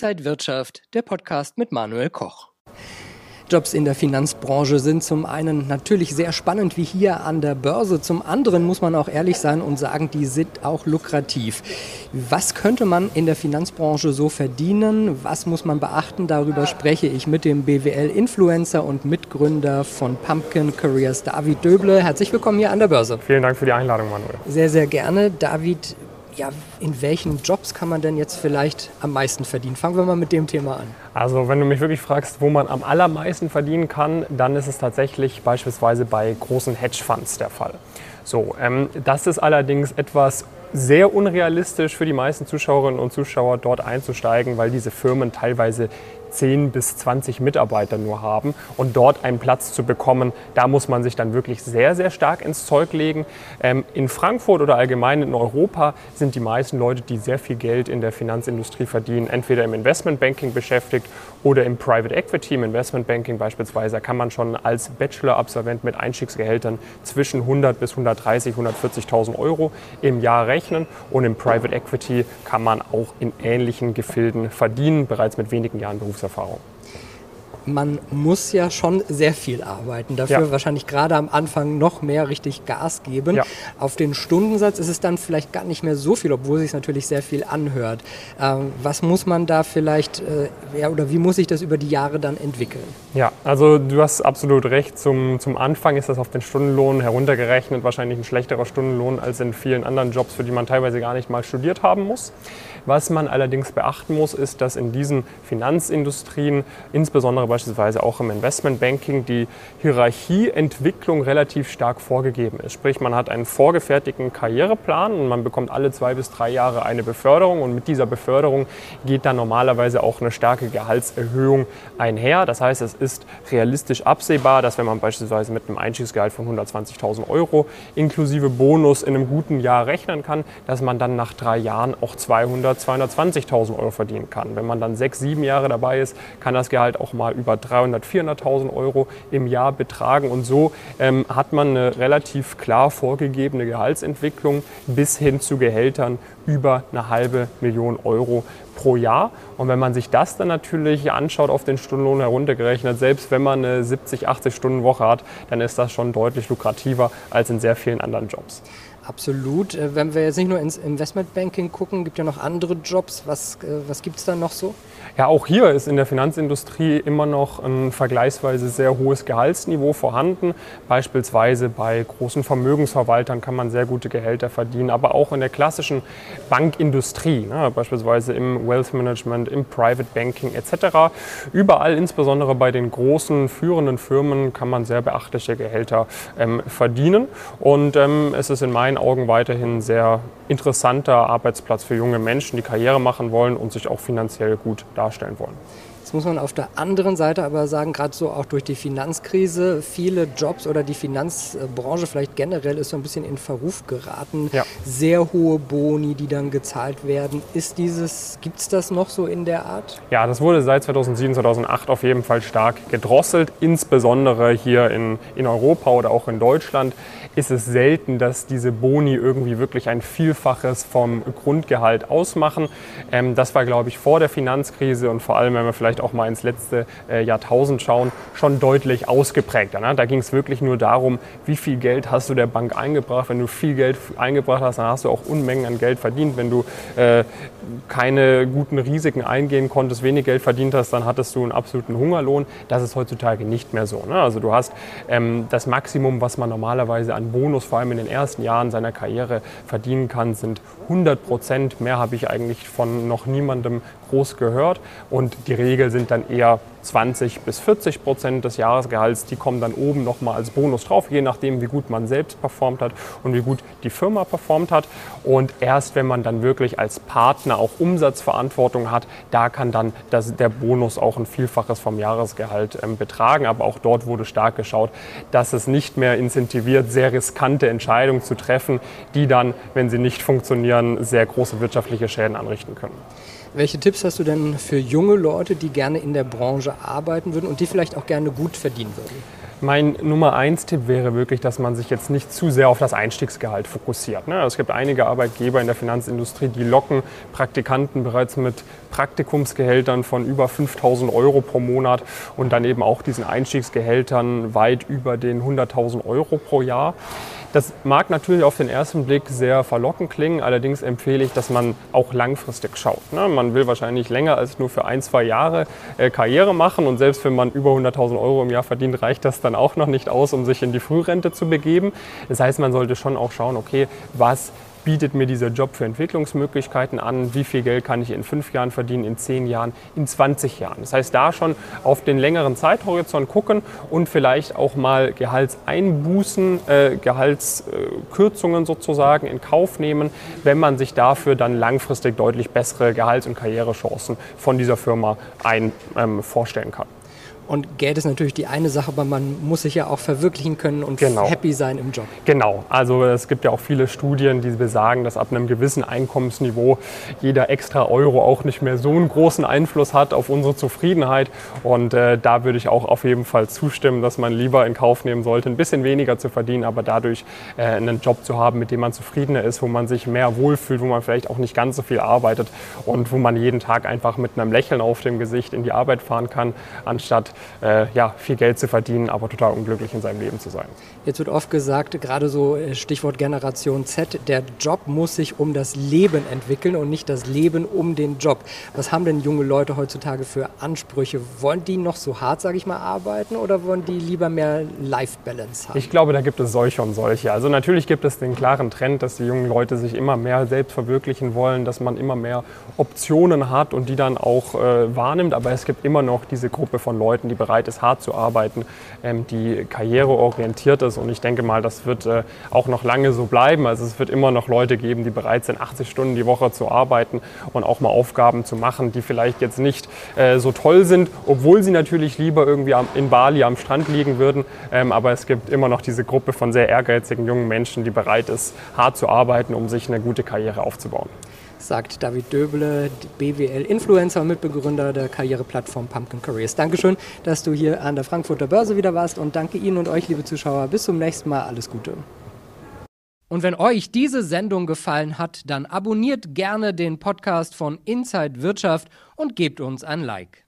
Inside Wirtschaft, der Podcast mit Manuel Koch. Jobs in der Finanzbranche sind zum einen natürlich sehr spannend wie hier an der Börse, zum anderen muss man auch ehrlich sein und sagen, die sind auch lukrativ. Was könnte man in der Finanzbranche so verdienen? Was muss man beachten? Darüber spreche ich mit dem BWL-Influencer und Mitgründer von Pumpkin Careers, David Döble. Herzlich willkommen hier an der Börse. Vielen Dank für die Einladung, Manuel. Sehr, sehr gerne. David, ja, in welchen Jobs kann man denn jetzt vielleicht am meisten verdienen? Fangen wir mal mit dem Thema an. Also wenn du mich wirklich fragst, wo man am allermeisten verdienen kann, dann ist es tatsächlich beispielsweise bei großen Hedgefonds der Fall. So, ähm, das ist allerdings etwas sehr unrealistisch für die meisten Zuschauerinnen und Zuschauer dort einzusteigen, weil diese Firmen teilweise 10 bis 20 Mitarbeiter nur haben und dort einen Platz zu bekommen, da muss man sich dann wirklich sehr, sehr stark ins Zeug legen. Ähm, in Frankfurt oder allgemein in Europa sind die meisten Leute, die sehr viel Geld in der Finanzindustrie verdienen, entweder im Investmentbanking beschäftigt oder im Private Equity. Im Investmentbanking beispielsweise kann man schon als Bachelor-Absolvent mit Einstiegsgehältern zwischen 100 bis 130, 140.000 Euro im Jahr rechnen und im Private Equity kann man auch in ähnlichen Gefilden verdienen, bereits mit wenigen Jahren Berufserfahrung. Berufserfahrung? man muss ja schon sehr viel arbeiten. Dafür ja. wahrscheinlich gerade am Anfang noch mehr richtig Gas geben. Ja. Auf den Stundensatz ist es dann vielleicht gar nicht mehr so viel, obwohl es sich natürlich sehr viel anhört. Ähm, was muss man da vielleicht, äh, ja, oder wie muss sich das über die Jahre dann entwickeln? Ja, also du hast absolut recht. Zum, zum Anfang ist das auf den Stundenlohn heruntergerechnet wahrscheinlich ein schlechterer Stundenlohn als in vielen anderen Jobs, für die man teilweise gar nicht mal studiert haben muss. Was man allerdings beachten muss, ist, dass in diesen Finanzindustrien, insbesondere beispielsweise auch im Investmentbanking, die Hierarchieentwicklung relativ stark vorgegeben ist. Sprich, man hat einen vorgefertigten Karriereplan und man bekommt alle zwei bis drei Jahre eine Beförderung und mit dieser Beförderung geht dann normalerweise auch eine starke Gehaltserhöhung einher. Das heißt, es ist realistisch absehbar, dass wenn man beispielsweise mit einem Einstiegsgehalt von 120.000 Euro inklusive Bonus in einem guten Jahr rechnen kann, dass man dann nach drei Jahren auch 200 220.000 Euro verdienen kann. Wenn man dann sechs, sieben Jahre dabei ist, kann das Gehalt auch mal über 300.000, 400.000 Euro im Jahr betragen. Und so ähm, hat man eine relativ klar vorgegebene Gehaltsentwicklung bis hin zu Gehältern über eine halbe Million Euro pro Jahr. Und wenn man sich das dann natürlich anschaut, auf den Stundenlohn heruntergerechnet, selbst wenn man eine 70, 80 Stunden Woche hat, dann ist das schon deutlich lukrativer als in sehr vielen anderen Jobs. Absolut. Äh, wenn wir jetzt nicht nur ins Investmentbanking gucken, gibt ja noch andere Jobs. Was, äh, was gibt es da noch so? Ja, auch hier ist in der Finanzindustrie immer noch ein vergleichsweise sehr hohes Gehaltsniveau vorhanden. Beispielsweise bei großen Vermögensverwaltern kann man sehr gute Gehälter verdienen, aber auch in der klassischen Bankindustrie, ne, beispielsweise im Wealth Management, im Private Banking etc. Überall, insbesondere bei den großen führenden Firmen, kann man sehr beachtliche Gehälter ähm, verdienen. Und ähm, es ist in meinen Augen weiterhin ein sehr interessanter Arbeitsplatz für junge Menschen, die Karriere machen wollen und sich auch finanziell gut darstellen wollen. Jetzt muss man auf der anderen Seite aber sagen, gerade so auch durch die Finanzkrise, viele Jobs oder die Finanzbranche vielleicht generell ist so ein bisschen in Verruf geraten. Ja. Sehr hohe Boni, die dann gezahlt werden. Ist dieses, gibt es das noch so in der Art? Ja, das wurde seit 2007, 2008 auf jeden Fall stark gedrosselt, insbesondere hier in, in Europa oder auch in Deutschland ist es selten, dass diese Boni irgendwie wirklich ein Vielfaches vom Grundgehalt ausmachen. Ähm, das war, glaube ich, vor der Finanzkrise und vor allem, wenn wir vielleicht auch mal ins letzte äh, Jahrtausend schauen, schon deutlich ausgeprägter. Ne? Da ging es wirklich nur darum, wie viel Geld hast du der Bank eingebracht. Wenn du viel Geld eingebracht hast, dann hast du auch Unmengen an Geld verdient. Wenn du äh, keine guten Risiken eingehen konntest, wenig Geld verdient hast, dann hattest du einen absoluten Hungerlohn. Das ist heutzutage nicht mehr so. Ne? Also du hast ähm, das Maximum, was man normalerweise an Bonus vor allem in den ersten Jahren seiner Karriere verdienen kann, sind 100 Prozent. Mehr habe ich eigentlich von noch niemandem groß gehört. Und die Regel sind dann eher 20 bis 40 Prozent des Jahresgehalts. Die kommen dann oben nochmal als Bonus drauf, je nachdem, wie gut man selbst performt hat und wie gut die Firma performt hat. Und erst wenn man dann wirklich als Partner auch Umsatzverantwortung hat, da kann dann das, der Bonus auch ein Vielfaches vom Jahresgehalt ähm, betragen. Aber auch dort wurde stark geschaut, dass es nicht mehr incentiviert, sehr riskante Entscheidungen zu treffen, die dann, wenn sie nicht funktionieren, sehr große wirtschaftliche Schäden anrichten können. Welche Tipps hast du denn für junge Leute, die gerne in der Branche arbeiten würden und die vielleicht auch gerne gut verdienen würden? Mein Nummer eins Tipp wäre wirklich, dass man sich jetzt nicht zu sehr auf das Einstiegsgehalt fokussiert. Ne? Es gibt einige Arbeitgeber in der Finanzindustrie, die locken Praktikanten bereits mit Praktikumsgehältern von über 5000 Euro pro Monat und dann eben auch diesen Einstiegsgehältern weit über den 100.000 Euro pro Jahr. Das mag natürlich auf den ersten Blick sehr verlockend klingen, allerdings empfehle ich, dass man auch langfristig schaut. Ne? Man will wahrscheinlich länger als nur für ein, zwei Jahre äh, Karriere machen und selbst wenn man über 100.000 Euro im Jahr verdient, reicht das dann auch noch nicht aus, um sich in die Frührente zu begeben. Das heißt, man sollte schon auch schauen, okay, was bietet mir dieser Job für Entwicklungsmöglichkeiten an, wie viel Geld kann ich in fünf Jahren verdienen, in zehn Jahren, in 20 Jahren. Das heißt, da schon auf den längeren Zeithorizont gucken und vielleicht auch mal Gehaltseinbußen, äh, Gehaltskürzungen sozusagen in Kauf nehmen, wenn man sich dafür dann langfristig deutlich bessere Gehalts- und Karrierechancen von dieser Firma ein, ähm, vorstellen kann. Und Geld ist natürlich die eine Sache, aber man muss sich ja auch verwirklichen können und genau. happy sein im Job. Genau. Also es gibt ja auch viele Studien, die besagen, dass ab einem gewissen Einkommensniveau jeder extra Euro auch nicht mehr so einen großen Einfluss hat auf unsere Zufriedenheit. Und äh, da würde ich auch auf jeden Fall zustimmen, dass man lieber in Kauf nehmen sollte, ein bisschen weniger zu verdienen, aber dadurch äh, einen Job zu haben, mit dem man zufriedener ist, wo man sich mehr wohlfühlt, wo man vielleicht auch nicht ganz so viel arbeitet und wo man jeden Tag einfach mit einem Lächeln auf dem Gesicht in die Arbeit fahren kann, anstatt äh, ja, viel Geld zu verdienen, aber total unglücklich in seinem Leben zu sein. Jetzt wird oft gesagt, gerade so äh, Stichwort Generation Z, der Job muss sich um das Leben entwickeln und nicht das Leben um den Job. Was haben denn junge Leute heutzutage für Ansprüche? Wollen die noch so hart, sage ich mal, arbeiten oder wollen die lieber mehr Life-Balance haben? Ich glaube, da gibt es solche und solche. Also natürlich gibt es den klaren Trend, dass die jungen Leute sich immer mehr selbst verwirklichen wollen, dass man immer mehr Optionen hat und die dann auch äh, wahrnimmt. Aber es gibt immer noch diese Gruppe von Leuten, die bereit ist, hart zu arbeiten, ähm, die karriereorientiert ist. Und ich denke mal, das wird äh, auch noch lange so bleiben. Also es wird immer noch Leute geben, die bereit sind, 80 Stunden die Woche zu arbeiten und auch mal Aufgaben zu machen, die vielleicht jetzt nicht äh, so toll sind, obwohl sie natürlich lieber irgendwie in Bali am Strand liegen würden. Ähm, aber es gibt immer noch diese Gruppe von sehr ehrgeizigen jungen Menschen, die bereit ist, hart zu arbeiten, um sich eine gute Karriere aufzubauen sagt David Döble, BWL-Influencer und Mitbegründer der Karriereplattform Pumpkin Careers. Dankeschön, dass du hier an der Frankfurter Börse wieder warst und danke Ihnen und euch, liebe Zuschauer. Bis zum nächsten Mal. Alles Gute. Und wenn euch diese Sendung gefallen hat, dann abonniert gerne den Podcast von Inside Wirtschaft und gebt uns ein Like.